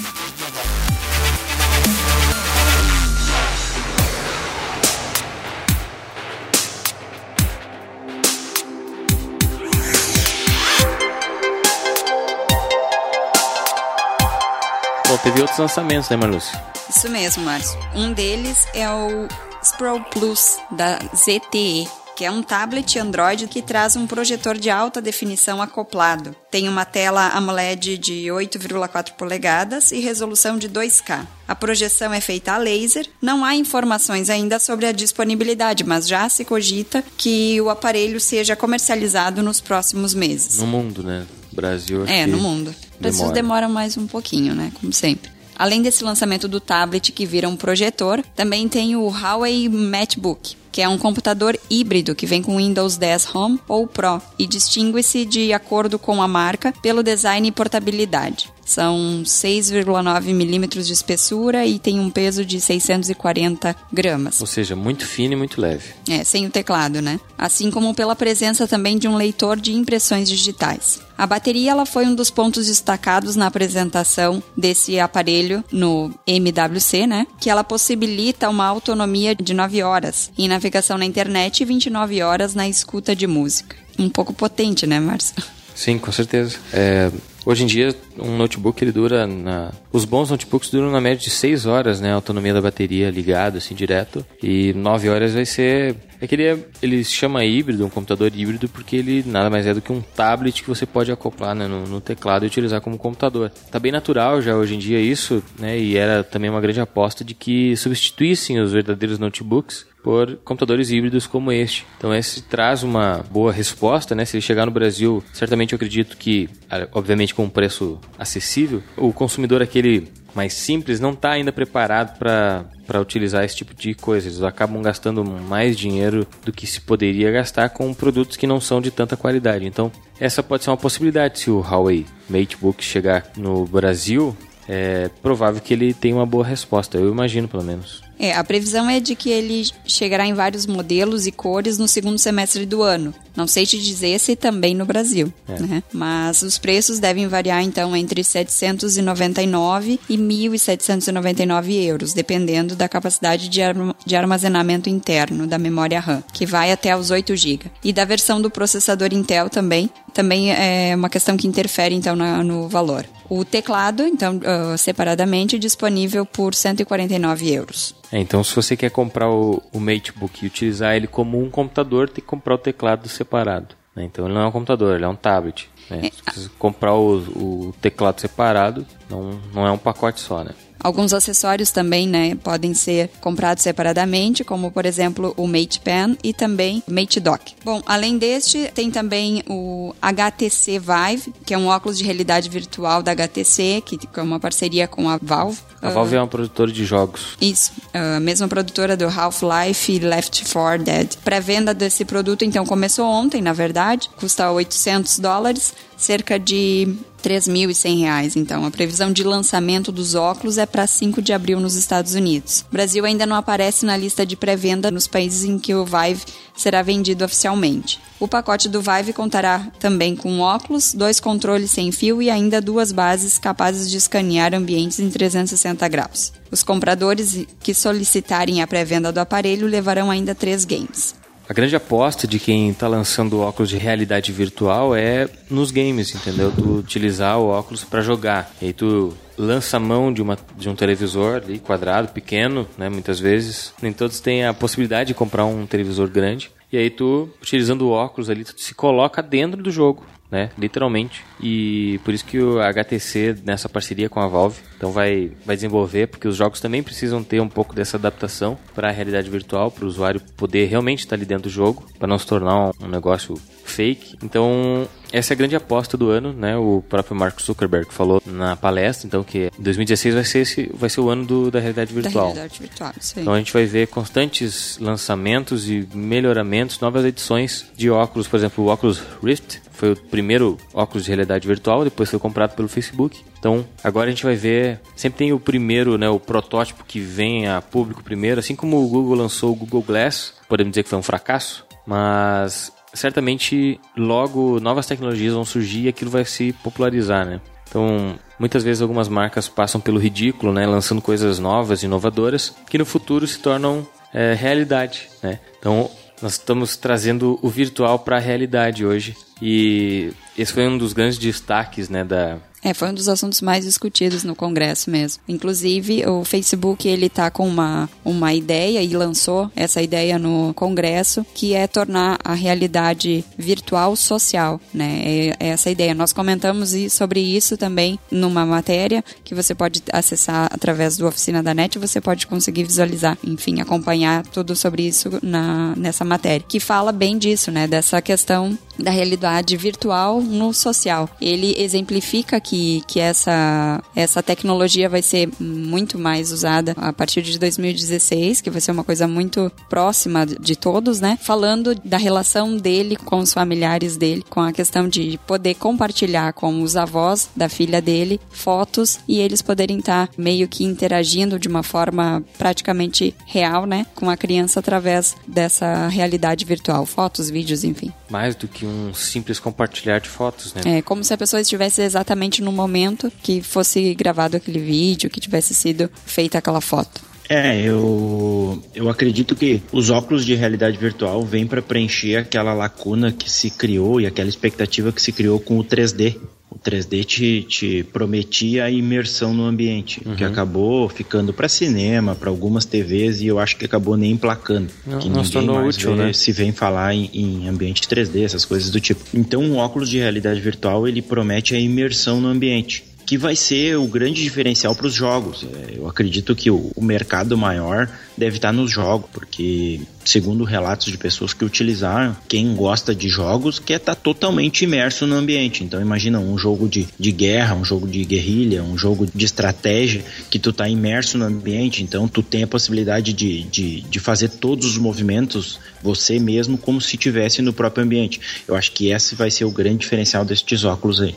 Bom, teve outros lançamentos, né, Marlúcio? Isso mesmo, Márcio. Um deles é o Sprawl Plus da ZTE que é um tablet Android que traz um projetor de alta definição acoplado. Tem uma tela AMOLED de 8,4 polegadas e resolução de 2K. A projeção é feita a laser. Não há informações ainda sobre a disponibilidade, mas já se cogita que o aparelho seja comercializado nos próximos meses. No mundo, né? Brasil. É, no mundo. O Brasil demora mais um pouquinho, né? Como sempre. Além desse lançamento do tablet que vira um projetor, também tem o Huawei MateBook, que é um computador híbrido que vem com Windows 10 Home ou Pro e distingue-se de acordo com a marca pelo design e portabilidade. São 6,9 milímetros de espessura e tem um peso de 640 gramas. Ou seja, muito fino e muito leve. É, sem o teclado, né? Assim como pela presença também de um leitor de impressões digitais. A bateria ela foi um dos pontos destacados na apresentação desse aparelho no MWC, né? Que ela possibilita uma autonomia de 9 horas em navegação na internet e 29 horas na escuta de música. Um pouco potente, né, Márcio? Sim, com certeza. É, Hoje em dia, um notebook ele dura. Na... Os bons notebooks duram na média de 6 horas, né? A autonomia da bateria ligada, assim, direto. E 9 horas vai ser. É que ele, é... ele se chama híbrido, um computador híbrido, porque ele nada mais é do que um tablet que você pode acoplar né, no, no, teclado e utilizar como computador. Tá bem natural já hoje em dia isso, né? E era também uma grande aposta de que substituíssem os verdadeiros notebooks por computadores híbridos como este. Então esse traz uma boa resposta, né? Se ele chegar no Brasil, certamente eu acredito que, ah, obviamente com um preço acessível, o consumidor aquele mais simples não está ainda preparado para utilizar esse tipo de coisa. Eles acabam gastando mais dinheiro do que se poderia gastar com produtos que não são de tanta qualidade. Então, essa pode ser uma possibilidade se o Huawei MateBook chegar no Brasil. É provável que ele tenha uma boa resposta, eu imagino pelo menos. É, a previsão é de que ele chegará em vários modelos e cores no segundo semestre do ano. Não sei te dizer se também no Brasil, é. né? Mas os preços devem variar então entre 799 e 1.799 euros, dependendo da capacidade de, de armazenamento interno da memória RAM, que vai até os 8 GB. E da versão do processador Intel também, também é uma questão que interfere então na, no valor. O teclado, então, uh, separadamente, disponível por 149 euros. É, então, se você quer comprar o, o MateBook e utilizar ele como um computador, tem que comprar o teclado separado. Né? Então, ele não é um computador, ele é um tablet. Né? É. Se você comprar o, o teclado separado, não, não é um pacote só, né? Alguns acessórios também, né, podem ser comprados separadamente, como por exemplo o Mate Pen e também o Mate Dock. Bom, além deste, tem também o HTC Vive, que é um óculos de realidade virtual da HTC, que é uma parceria com a Valve. A Valve uh, é uma produtora de jogos. Isso, a mesma produtora do Half-Life e Left 4 Dead. Pré-venda desse produto, então, começou ontem, na verdade, custa 800 dólares, cerca de 3.100 reais. Então, a previsão de lançamento dos óculos é para 5 de abril nos Estados Unidos. O Brasil ainda não aparece na lista de pré-venda nos países em que o Vive será vendido oficialmente. O pacote do Vive contará também com óculos, dois controles sem fio e ainda duas bases capazes de escanear ambientes em 360 graus. Os compradores que solicitarem a pré-venda do aparelho levarão ainda três games. A grande aposta de quem está lançando óculos de realidade virtual é nos games, entendeu? Tu utilizar o óculos para jogar. E aí tu lança a mão de, uma, de um televisor ali, quadrado, pequeno, né? Muitas vezes. Nem todos têm a possibilidade de comprar um televisor grande. E aí tu, utilizando o óculos ali, tu se coloca dentro do jogo né? Literalmente. E por isso que o HTC, nessa parceria com a Valve, então vai, vai desenvolver, porque os jogos também precisam ter um pouco dessa adaptação para a realidade virtual, para o usuário poder realmente estar ali dentro do jogo, para não se tornar um negócio fake. Então, essa é a grande aposta do ano, né? O próprio Mark Zuckerberg falou na palestra, então que 2016 vai ser esse, vai ser o ano do, da realidade virtual. Da realidade virtual, aí. Então a gente vai ver constantes lançamentos e melhoramentos, novas edições de óculos, por exemplo, o Oculus Rift foi o primeiro óculos de realidade virtual, depois foi comprado pelo Facebook. Então, agora a gente vai ver, sempre tem o primeiro, né, o protótipo que vem a público primeiro, assim como o Google lançou o Google Glass, podemos dizer que foi um fracasso, mas certamente logo novas tecnologias vão surgir e aquilo vai se popularizar, né? Então, muitas vezes algumas marcas passam pelo ridículo, né, lançando coisas novas, inovadoras, que no futuro se tornam é, realidade, né? Então, nós estamos trazendo o virtual para a realidade hoje. E esse foi um dos grandes destaques né, da, é, foi um dos assuntos mais discutidos no Congresso mesmo. Inclusive, o Facebook ele tá com uma, uma ideia e lançou essa ideia no Congresso, que é tornar a realidade virtual social, né? É, é essa ideia. Nós comentamos sobre isso também numa matéria que você pode acessar através do Oficina da Net, você pode conseguir visualizar, enfim, acompanhar tudo sobre isso na, nessa matéria, que fala bem disso, né? Dessa questão da realidade virtual no social. Ele exemplifica que, que essa, essa tecnologia vai ser muito mais usada a partir de 2016, que vai ser uma coisa muito próxima de todos, né? Falando da relação dele com os familiares dele, com a questão de poder compartilhar com os avós da filha dele fotos e eles poderem estar meio que interagindo de uma forma praticamente real, né? Com a criança através dessa realidade virtual, fotos, vídeos, enfim. Mais do que um simples compartilhar de fotos, né? É, como se a pessoa estivesse exatamente no momento que fosse gravado aquele vídeo, que tivesse sido feita aquela foto. É, eu, eu acredito que os óculos de realidade virtual vêm para preencher aquela lacuna que se criou e aquela expectativa que se criou com o 3D. O 3D te, te prometia a imersão no ambiente, uhum. que acabou ficando para cinema, para algumas TVs e eu acho que acabou nem emplacando. Não, que ninguém mais útil, vê, né? se vem falar em, em, ambiente 3D, essas coisas do tipo. Então, um óculos de realidade virtual ele promete a imersão no ambiente que vai ser o grande diferencial para os jogos. É, eu acredito que o, mercado maior deve estar nos jogos, porque segundo relatos de pessoas que utilizaram, quem gosta de jogos quer estar totalmente imerso no ambiente. Então imagina um jogo de, de guerra, um jogo de guerrilha, um jogo de estratégia, que tu está imerso no ambiente, então tu tem a possibilidade de, de, de fazer todos os movimentos você mesmo como se estivesse no próprio ambiente. Eu acho que esse vai ser o grande diferencial destes óculos aí.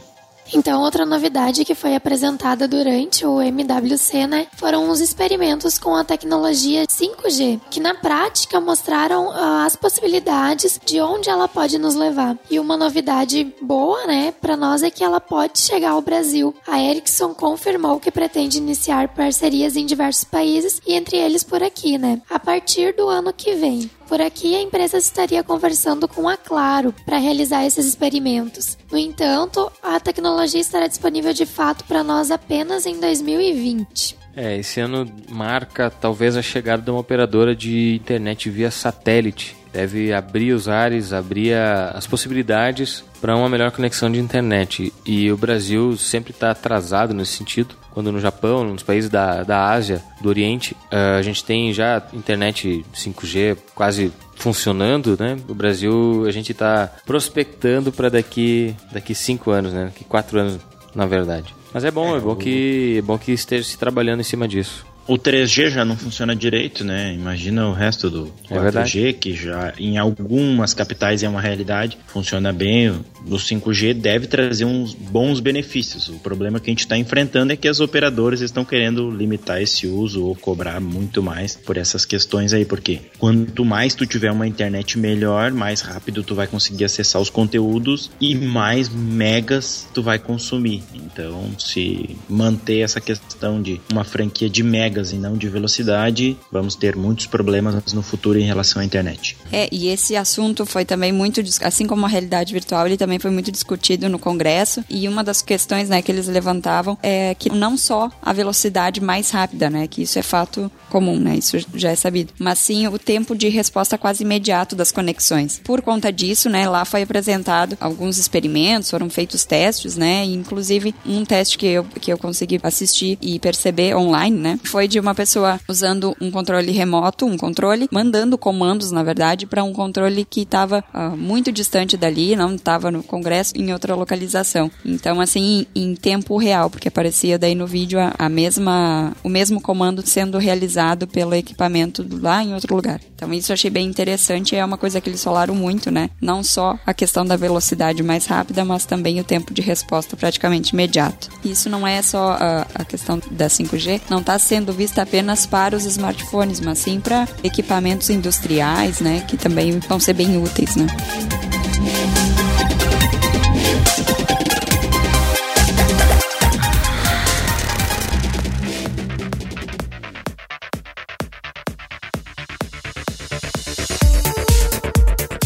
Então, outra novidade que foi apresentada durante o MWC, né, foram os experimentos com a tecnologia 5G, que na prática mostraram uh, as possibilidades de onde ela pode nos levar. E uma novidade boa, né, para nós é que ela pode chegar ao Brasil. A Ericsson confirmou que pretende iniciar parcerias em diversos países e entre eles por aqui, né, a partir do ano que vem. Por aqui, a empresa estaria conversando com a Claro para realizar esses experimentos. No entanto, a tecnologia estará disponível de fato para nós apenas em 2020. É, esse ano marca talvez a chegada de uma operadora de internet via satélite. Deve abrir os ares, abrir a, as possibilidades para uma melhor conexão de internet. E o Brasil sempre está atrasado nesse sentido quando no Japão, nos países da, da Ásia, do Oriente, uh, a gente tem já internet 5G quase funcionando, né? O Brasil a gente está prospectando para daqui daqui cinco anos, né? Daqui quatro anos, na verdade. Mas é bom, é, é bom que é bom que esteja se trabalhando em cima disso. O 3G já não funciona direito, né? Imagina o resto do 4G, é que já em algumas capitais é uma realidade, funciona bem. O 5G deve trazer uns bons benefícios. O problema que a gente está enfrentando é que as operadoras estão querendo limitar esse uso ou cobrar muito mais por essas questões aí, porque quanto mais tu tiver uma internet melhor, mais rápido tu vai conseguir acessar os conteúdos e mais megas tu vai consumir. Então, se manter essa questão de uma franquia de mega e não de velocidade, vamos ter muitos problemas no futuro em relação à internet. É, e esse assunto foi também muito, assim como a realidade virtual, ele também foi muito discutido no Congresso. E uma das questões né, que eles levantavam é que não só a velocidade mais rápida, né, que isso é fato comum, né, isso já é sabido, mas sim o tempo de resposta quase imediato das conexões. Por conta disso, né, lá foi apresentado alguns experimentos, foram feitos testes, né, inclusive um teste que eu, que eu consegui assistir e perceber online, né, foi de uma pessoa usando um controle remoto, um controle, mandando comandos, na verdade, para um controle que estava uh, ah, muito distante dali, não estava no Congresso, em outra localização. Então, assim, em, em tempo real, porque aparecia daí no vídeo a, a, mesma, o mesmo comando sendo realizado pelo equipamento lá em outro lugar. Então, isso eu achei bem interessante é uma coisa que eles falaram muito, né? Não só a questão da velocidade mais rápida, mas também o tempo de resposta praticamente imediato. Isso não é só a, a questão da 5G, não está sendo vista apenas para os smartphones, mas sim para equipamentos industriais, né? Que também vão ser bem úteis, né?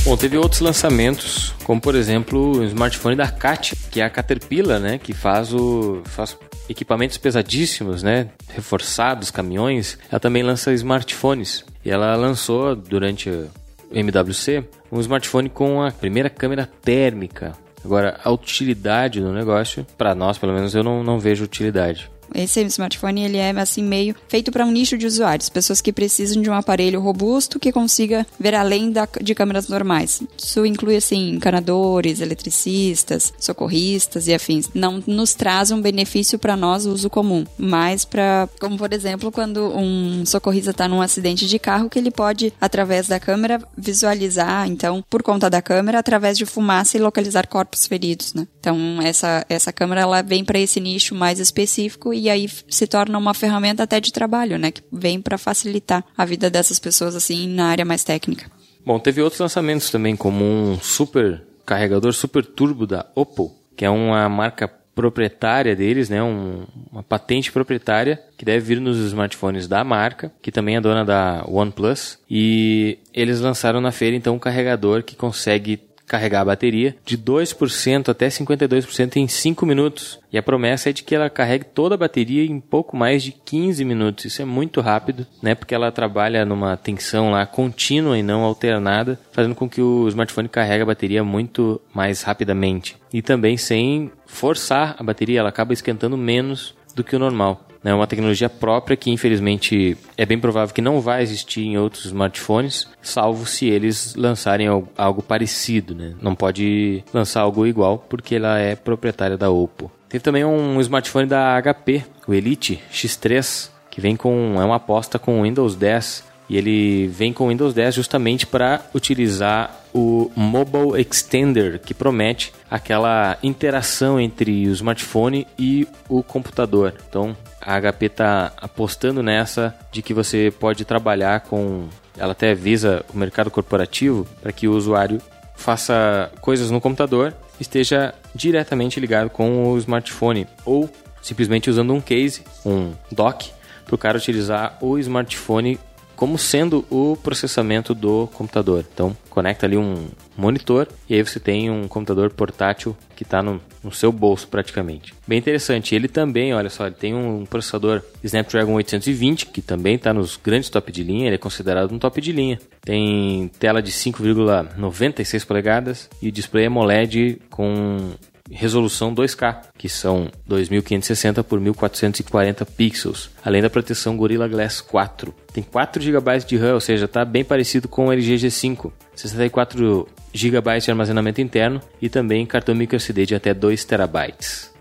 Bom, teve outros lançamentos, como por exemplo o smartphone da CAT, que é a Caterpillar, né, que faz o faz equipamentos pesadíssimos, né, reforçados, caminhões. Ela também lança smartphones. E ela lançou durante o MWC um smartphone com a primeira câmera térmica. Agora, a utilidade do negócio, para nós pelo menos, eu não, não vejo utilidade. Esse smartphone ele é assim meio feito para um nicho de usuários, pessoas que precisam de um aparelho robusto que consiga ver além da, de câmeras normais. Isso inclui assim encanadores, eletricistas, socorristas e afins. Não nos traz um benefício para nós uso comum, mas para, como por exemplo, quando um socorrista está num acidente de carro que ele pode através da câmera visualizar, então, por conta da câmera, através de fumaça e localizar corpos feridos, né? Então, essa essa câmera ela vem para esse nicho mais específico e e aí se torna uma ferramenta até de trabalho, né? Que vem para facilitar a vida dessas pessoas assim na área mais técnica. Bom, teve outros lançamentos também, como um super carregador super turbo da Oppo, que é uma marca proprietária deles, né, um, uma patente proprietária que deve vir nos smartphones da marca, que também é dona da OnePlus, e eles lançaram na feira então um carregador que consegue carregar a bateria de 2% até 52% em 5 minutos. E a promessa é de que ela carregue toda a bateria em pouco mais de 15 minutos. Isso é muito rápido, né? Porque ela trabalha numa tensão lá contínua e não alternada, fazendo com que o smartphone carregue a bateria muito mais rapidamente. E também sem forçar a bateria, ela acaba esquentando menos do que o normal. É uma tecnologia própria que, infelizmente, é bem provável que não vai existir em outros smartphones, salvo se eles lançarem algo parecido. Né? Não pode lançar algo igual, porque ela é proprietária da Oppo. Teve também um smartphone da HP, o Elite X3, que vem com é uma aposta com Windows 10 e ele vem com Windows 10 justamente para utilizar o Mobile Extender, que promete aquela interação entre o smartphone e o computador. Então, a HP está apostando nessa de que você pode trabalhar com. Ela até visa o mercado corporativo para que o usuário faça coisas no computador esteja diretamente ligado com o smartphone ou simplesmente usando um case, um dock, para o cara utilizar o smartphone como sendo o processamento do computador. Então, conecta ali um monitor e aí você tem um computador portátil que está no, no, seu bolso praticamente. Bem interessante. Ele também, olha só, ele tem um processador Snapdragon 820 que também está nos grandes top de linha. Ele é considerado um top de linha. Tem tela de 5,96 polegadas e display AMOLED com resolução 2K, que são 2560 por 1440 pixels, além da proteção Gorilla Glass 4. Tem 4 GB de RAM, ou seja, está bem parecido com o LG G5. 64 GB de armazenamento interno e também cartão microSD de até 2 TB.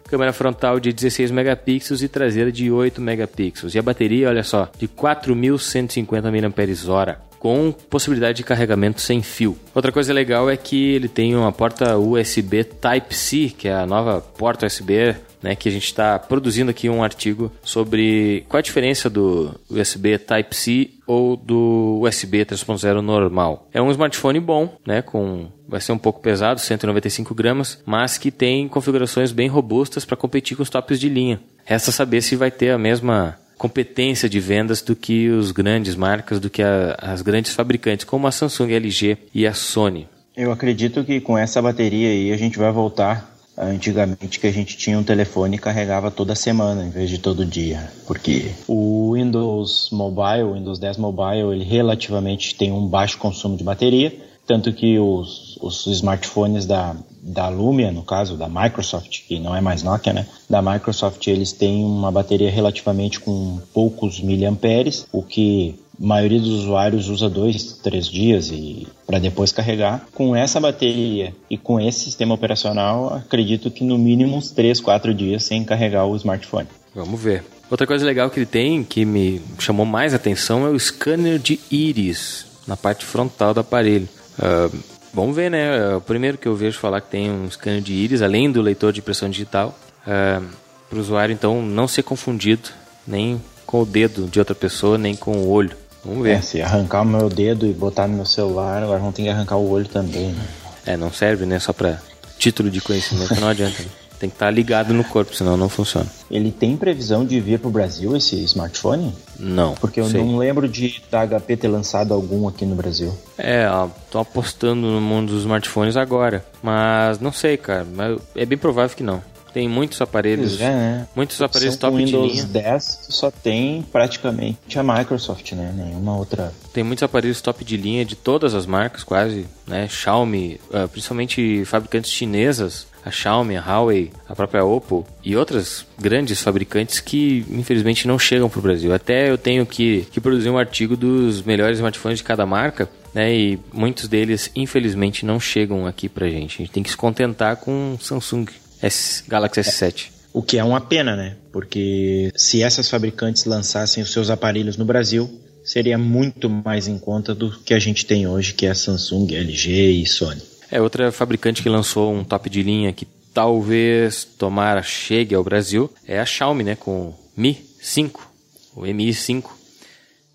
Câmera frontal de 16 megapixels e traseira de 8 megapixels. E a bateria, olha só, de 4150 mAh com possibilidade de carregamento sem fio. Outra coisa legal é que ele tem uma porta USB Type-C, que é a nova porta USB né, que a gente está produzindo aqui um artigo sobre qual a diferença do USB Type-C ou do USB 3.0 normal. É um smartphone bom, né, com vai ser um pouco pesado, 195 gramas, mas que tem configurações bem robustas para competir com os tops de linha. Resta saber se vai ter a mesma competência de vendas do que os grandes marcas, do que a, as grandes fabricantes, como a Samsung, a LG e a Sony. Eu acredito que com essa bateria aí a gente vai voltar antigamente que a gente tinha um telefone e carregava toda semana em vez de todo dia, porque o Windows Mobile, o Windows 10 Mobile, ele relativamente tem um baixo consumo de bateria, tanto que os, os smartphones da, da Lumia, no caso da Microsoft, que não é mais Nokia, né? Da Microsoft, eles têm uma bateria relativamente com poucos miliamperes, o que a maioria dos usuários usa dois, três dias e para depois carregar. Com essa bateria e com esse sistema operacional, acredito que no mínimo uns três, quatro dias sem carregar o smartphone. Vamos ver. Outra coisa legal que ele tem, que me chamou mais atenção, é o scanner de íris na parte frontal do aparelho. Uh, vamos ver, né? É o primeiro que eu vejo falar que tem um scanner de íris, além do leitor de impressão digital, uh, para o usuário então não ser confundido nem com o dedo de outra pessoa, nem com o olho. Vamos ver. É, se arrancar o meu dedo e botar no meu celular, agora vão ter que arrancar o olho também. Né? É, não serve, né? Só para título de conhecimento, não adianta. Né? Tem que estar tá ligado no corpo, senão não funciona. Ele tem previsão de vir para o Brasil esse smartphone? Não. Porque eu sei. não lembro de da HP ter lançado algum aqui no Brasil. É, tô apostando no mundo dos smartphones agora. Mas não sei, cara. Mas é bem provável que não. Tem muitos aparelhos, é, né? muitos aparelhos top Windows de linha. 10 só tem praticamente a Microsoft, né? Nenhuma outra. Tem muitos aparelhos top de linha de todas as marcas, quase, né? Xiaomi, uh, principalmente fabricantes chinesas, a Xiaomi, a Huawei, a própria Oppo e outras grandes fabricantes que infelizmente não chegam para o Brasil. Até eu tenho que, que produzir um artigo dos melhores smartphones de cada marca, né? E muitos deles infelizmente não chegam aqui pra gente. A gente tem que se contentar com Samsung S, Galaxy S7. O que é uma pena, né? Porque se essas fabricantes lançassem os seus aparelhos no Brasil, seria muito mais em conta do que a gente tem hoje, que é a Samsung, LG e Sony. É outra fabricante que lançou um top de linha que talvez tomara chegue ao Brasil é a Xiaomi, né, com o Mi 5, o Mi 5,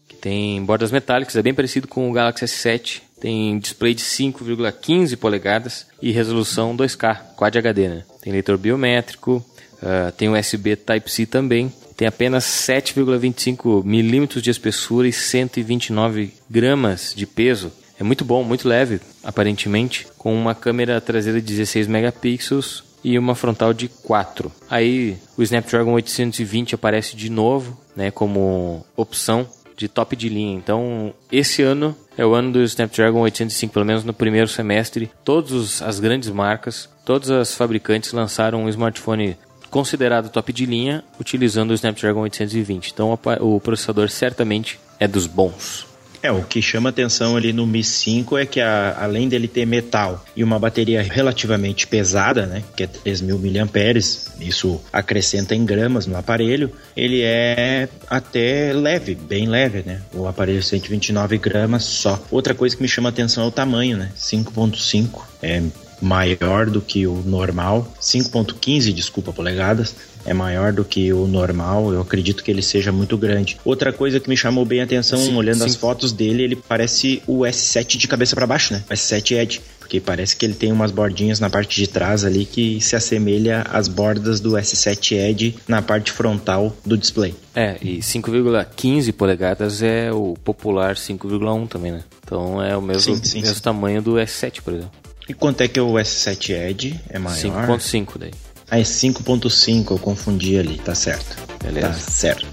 que tem bordas metálicas, é bem parecido com o Galaxy S7, tem display de 5,15 polegadas e resolução 2K, Quad HD, né? Tem leitor biométrico, uh, tem USB Type-C também, tem apenas 7,25 milímetros de espessura e 129 gramas de peso. É muito bom, muito leve, aparentemente, com uma câmera traseira de 16 megapixels e uma frontal de 4. Aí o Snapdragon 820 aparece de novo, né, como opção de top de linha. Então, esse ano é o ano do Snapdragon 805, pelo menos no primeiro semestre. Todas as grandes marcas, todas as fabricantes lançaram um smartphone considerado top de linha utilizando o Snapdragon 820. Então, o processador certamente é dos bons. É, o que chama atenção ali no Mi 5 é que a, além dele ter metal e uma bateria relativamente pesada, né, que é 3.000 mAh, isso acrescenta em gramas no aparelho, ele é até leve, bem leve, né? O aparelho 129 gramas só. Outra coisa que me chama atenção é o tamanho, né? 5.5 é maior do que o normal, 5.15, desculpa, polegadas, é maior do que o normal, eu acredito que ele seja muito grande. Outra coisa que me chamou bem a atenção, sim, olhando sim. as fotos dele, ele parece o S7 de cabeça para baixo, né? O S7 Edge, porque parece que ele tem umas bordinhas na parte de trás ali que se assemelha às bordas do S7 Edge na parte frontal do display. É, e 5,15 polegadas é o popular 5,1 também, né? Então é o mesmo, sim, mesmo tamanho do S7, por exemplo. E quanto é que é o S7 Edge? É maior? 5.5 daí. Ah, é 5.5, eu confundi ali, tá certo. Beleza. Tá certo.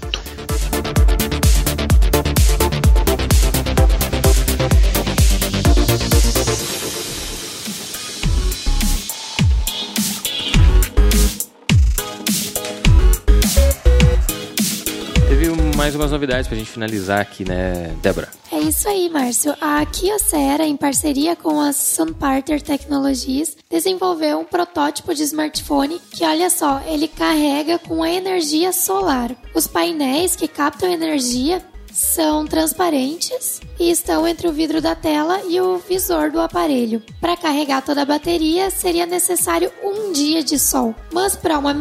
mais umas novidades pra gente finalizar aqui, né, Débora? Isso aí, Márcio. A Kyocera, em parceria com a Sunparter Technologies, desenvolveu um protótipo de smartphone que, olha só, ele carrega com a energia solar. Os painéis que captam energia são transparentes e estão entre o vidro da tela e o visor do aparelho. Para carregar toda a bateria seria necessário um dia de sol, mas para uma,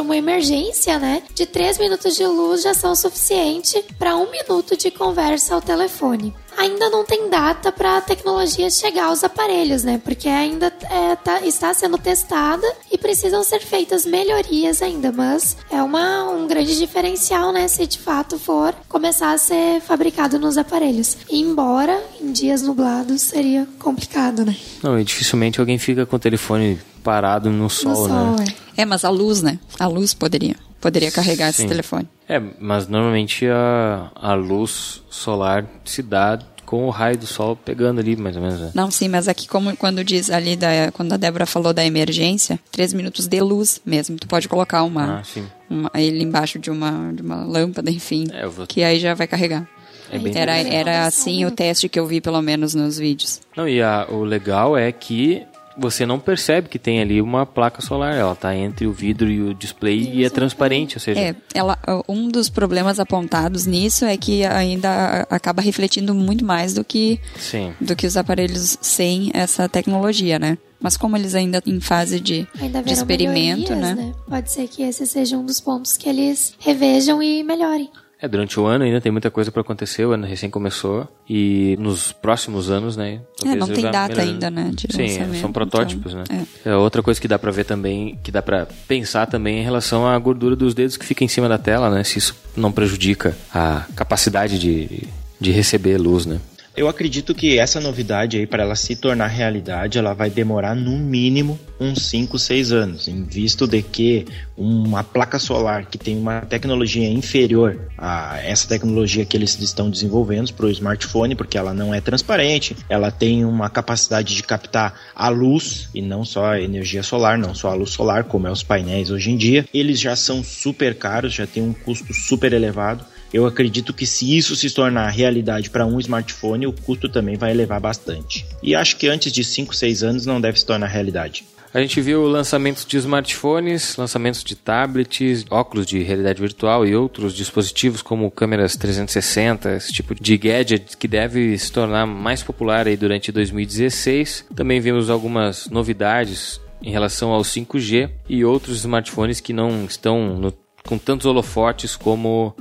uma emergência, né, de 3 minutos de luz já são suficiente para um minuto de conversa ao telefone. Ainda não tem data para a tecnologia chegar aos aparelhos, né? Porque ainda é, tá, está sendo testada e precisam ser feitas melhorias ainda, mas é uma, um grande diferencial, né? Se de fato for começar a ser fabricado nos aparelhos. Embora em dias nublados seria complicado, né? Não, e dificilmente alguém fica com o telefone parado no sol, no sol né? É. é, mas a luz, né? A luz poderia. Poderia carregar Sim. esse telefone. É, mas normalmente a, a luz solar se dá com o raio do sol pegando ali, mais ou menos. Né? Não, sim, mas aqui como quando diz ali, da, quando a Débora falou da emergência, três minutos de luz mesmo. Tu pode colocar uma, ah, uma ele embaixo de uma, de uma lâmpada, enfim, é, vou... que aí já vai carregar. É era, era assim o teste que eu vi, pelo menos, nos vídeos. Não, e a, o legal é que você não percebe que tem ali uma placa solar. Ela está entre o vidro e o display Isso, e é transparente, ou seja... É, ela, um dos problemas apontados nisso é que ainda acaba refletindo muito mais do que, Sim. do que os aparelhos sem essa tecnologia, né? Mas como eles ainda em fase de, de experimento, né? né? Pode ser que esse seja um dos pontos que eles revejam e melhorem. É, durante o ano ainda tem muita coisa para acontecer, o ano recém começou e nos próximos anos, né? É, não tem data ainda, né? Sim, são protótipos, então, né? É. é. outra coisa que dá para ver também, que dá para pensar também em relação à gordura dos dedos que fica em cima da tela, né? Se isso não prejudica a capacidade de, de receber luz, né? Eu acredito que essa novidade aí, para ela se tornar realidade, ela vai demorar no mínimo uns 5, 6 anos, em visto de que uma placa solar que tem uma tecnologia inferior a essa tecnologia que eles estão desenvolvendo para o smartphone, porque ela não é transparente, ela tem uma capacidade de captar a luz e não só a energia solar, não só a luz solar, como é os painéis hoje em dia. Eles já são super caros, já tem um custo super elevado. Eu acredito que se isso se tornar realidade para um smartphone, o custo também vai elevar bastante. E acho que antes de 5, 6 anos não deve se tornar realidade. A gente viu lançamentos de smartphones, lançamentos de tablets, óculos de realidade virtual e outros dispositivos como câmeras 360, esse tipo de gadget que deve se tornar mais popular aí durante 2016. Também vimos algumas novidades em relação ao 5G e outros smartphones que não estão no, com tantos holofotes como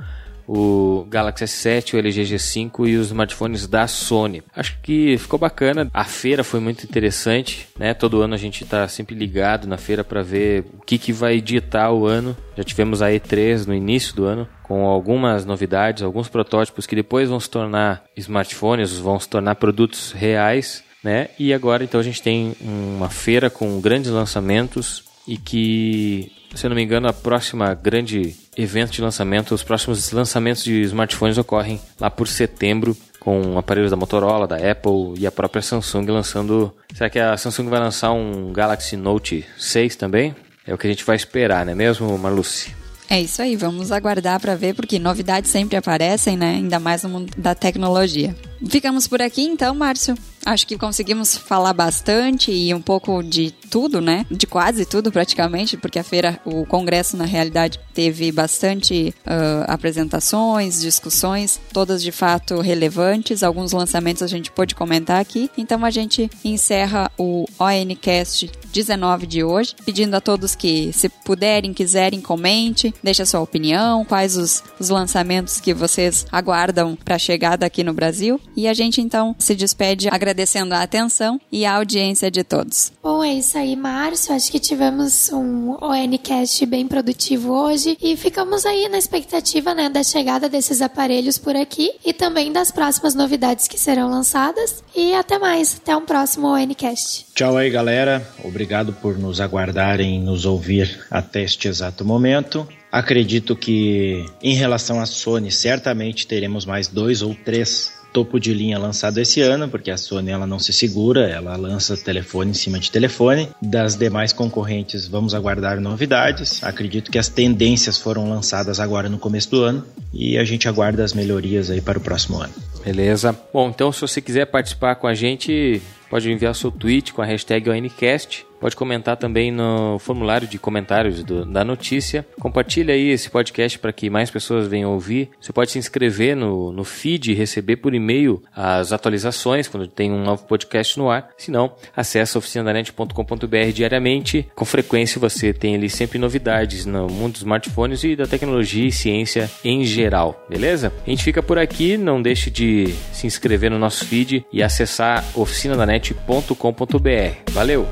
o Galaxy S7, o LG G5 e os smartphones da Sony. Acho que ficou bacana. A feira foi muito interessante, né? Todo ano a gente está sempre ligado na feira para ver o que, que vai ditar o ano. Já tivemos a E3 no início do ano com algumas novidades, alguns protótipos que depois vão se tornar smartphones, vão se tornar produtos reais, né? E agora então a gente tem uma feira com grandes lançamentos e que, se eu não me engano, a próxima grande evento de lançamento, os próximos lançamentos de smartphones ocorrem lá por setembro, com aparelhos da Motorola, da Apple e a própria Samsung lançando. Será que a Samsung vai lançar um Galaxy Note 6 também? É o que a gente vai esperar, não é mesmo, Marluce? É isso aí, vamos aguardar para ver, porque novidades sempre aparecem, né? Ainda mais no mundo da tecnologia. Ficamos por aqui então, Márcio. Acho que conseguimos falar bastante e um pouco de tudo, né? De quase tudo praticamente, porque a feira, o congresso na realidade teve bastante uh, apresentações, discussões, todas de fato relevantes. Alguns lançamentos a gente pôde comentar aqui. Então a gente encerra o ONCast 19 de hoje, pedindo a todos que, se puderem, quiserem, comente, deixe a sua opinião, quais os, os lançamentos que vocês aguardam para a chegada aqui no Brasil. E a gente então se despede agradecendo a atenção e a audiência de todos. Bom, é isso aí, Márcio. Acho que tivemos um ONCast bem produtivo hoje e ficamos aí na expectativa né, da chegada desses aparelhos por aqui e também das próximas novidades que serão lançadas. E até mais, até um próximo ONCast. Tchau aí, galera. Obrigado por nos aguardarem e nos ouvir até este exato momento. Acredito que, em relação à Sony, certamente teremos mais dois ou três topo de linha lançado esse ano, porque a Sony ela não se segura, ela lança telefone em cima de telefone. Das demais concorrentes, vamos aguardar novidades. Acredito que as tendências foram lançadas agora no começo do ano e a gente aguarda as melhorias aí para o próximo ano. Beleza. Bom, então se você quiser participar com a gente, pode enviar seu tweet com a hashtag ONCast pode comentar também no formulário de comentários do, da notícia. Compartilha aí esse podcast para que mais pessoas venham ouvir. Você pode se inscrever no, no feed e receber por e-mail as atualizações quando tem um novo podcast no ar. Se não, acesse oficinadanet.com.br diariamente. Com frequência você tem ali sempre novidades no mundo dos smartphones e da tecnologia e ciência em geral, beleza? A gente fica por aqui, não deixe de se inscrever no nosso feed e acessar oficinadanet.com.br. Valeu!